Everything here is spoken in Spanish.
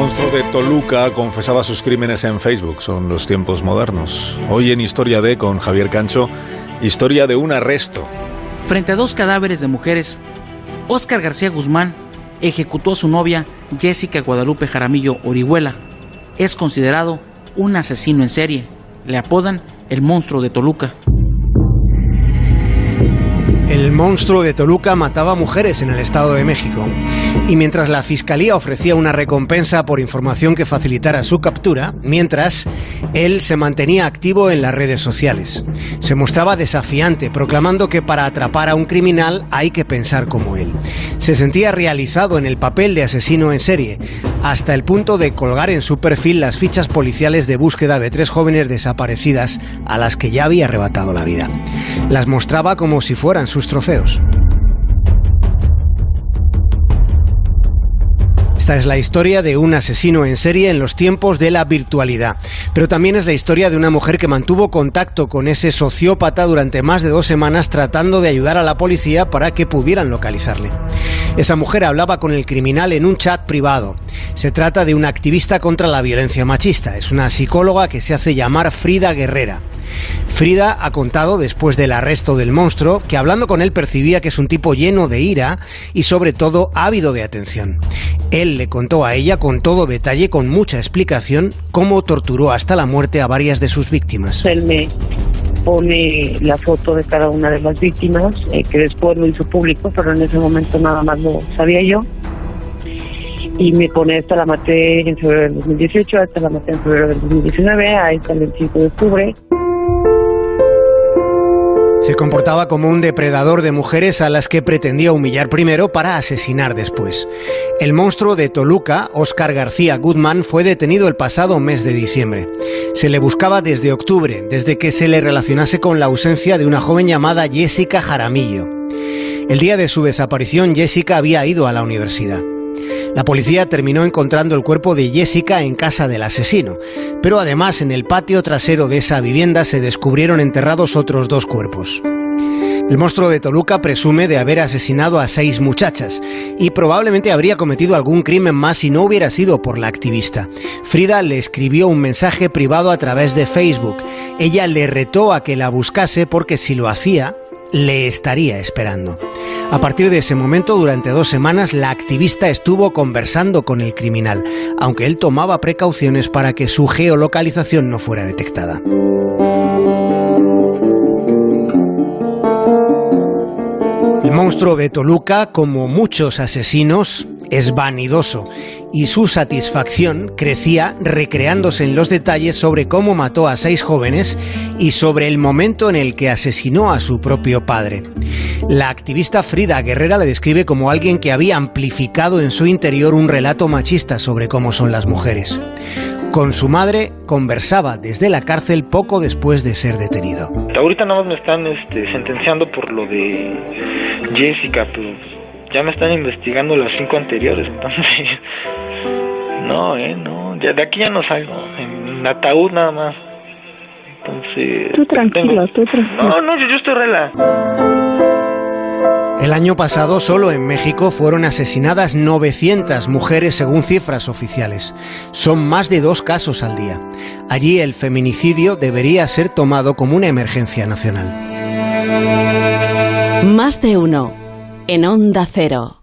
monstruo de Toluca confesaba sus crímenes en Facebook. Son los tiempos modernos. Hoy en Historia de con Javier Cancho, historia de un arresto. Frente a dos cadáveres de mujeres, Óscar García Guzmán ejecutó a su novia Jessica Guadalupe Jaramillo Orihuela. Es considerado un asesino en serie. Le apodan el monstruo de Toluca. El monstruo de Toluca mataba mujeres en el Estado de México. Y mientras la Fiscalía ofrecía una recompensa por información que facilitara su captura, mientras él se mantenía activo en las redes sociales. Se mostraba desafiante, proclamando que para atrapar a un criminal hay que pensar como él. Se sentía realizado en el papel de asesino en serie, hasta el punto de colgar en su perfil las fichas policiales de búsqueda de tres jóvenes desaparecidas a las que ya había arrebatado la vida. Las mostraba como si fueran sus trofeos. Esta es la historia de un asesino en serie en los tiempos de la virtualidad, pero también es la historia de una mujer que mantuvo contacto con ese sociópata durante más de dos semanas tratando de ayudar a la policía para que pudieran localizarle. Esa mujer hablaba con el criminal en un chat privado. Se trata de una activista contra la violencia machista, es una psicóloga que se hace llamar Frida Guerrera. Frida ha contado, después del arresto del monstruo, que hablando con él percibía que es un tipo lleno de ira y sobre todo ávido de atención. Él le contó a ella con todo detalle, con mucha explicación, cómo torturó hasta la muerte a varias de sus víctimas. Pone la foto de cada una de las víctimas, eh, que después lo hizo público, pero en ese momento nada más lo sabía yo. Y me pone, esta la maté en febrero del 2018, esta la maté en febrero del 2019, a esta el 5 de octubre. Se comportaba como un depredador de mujeres a las que pretendía humillar primero para asesinar después. El monstruo de Toluca, Oscar García Goodman, fue detenido el pasado mes de diciembre. Se le buscaba desde octubre, desde que se le relacionase con la ausencia de una joven llamada Jessica Jaramillo. El día de su desaparición, Jessica había ido a la universidad. La policía terminó encontrando el cuerpo de Jessica en casa del asesino, pero además en el patio trasero de esa vivienda se descubrieron enterrados otros dos cuerpos. El monstruo de Toluca presume de haber asesinado a seis muchachas y probablemente habría cometido algún crimen más si no hubiera sido por la activista. Frida le escribió un mensaje privado a través de Facebook. Ella le retó a que la buscase porque si lo hacía, le estaría esperando. A partir de ese momento, durante dos semanas, la activista estuvo conversando con el criminal, aunque él tomaba precauciones para que su geolocalización no fuera detectada. El monstruo de Toluca, como muchos asesinos, es vanidoso y su satisfacción crecía recreándose en los detalles sobre cómo mató a seis jóvenes y sobre el momento en el que asesinó a su propio padre. La activista Frida Guerrera le describe como alguien que había amplificado en su interior un relato machista sobre cómo son las mujeres. Con su madre conversaba desde la cárcel poco después de ser detenido. Ahorita nada más me están este, sentenciando por lo de Jessica, pero ya me están investigando las cinco anteriores, entonces no, eh, no, ya de aquí ya no salgo, en ataúd nada más. Entonces, tú tranquilo, tú tranquilo. No, no, yo, yo estoy rela. El año pasado solo en México fueron asesinadas 900 mujeres según cifras oficiales. Son más de dos casos al día. Allí el feminicidio debería ser tomado como una emergencia nacional. Más de uno en Onda Cero.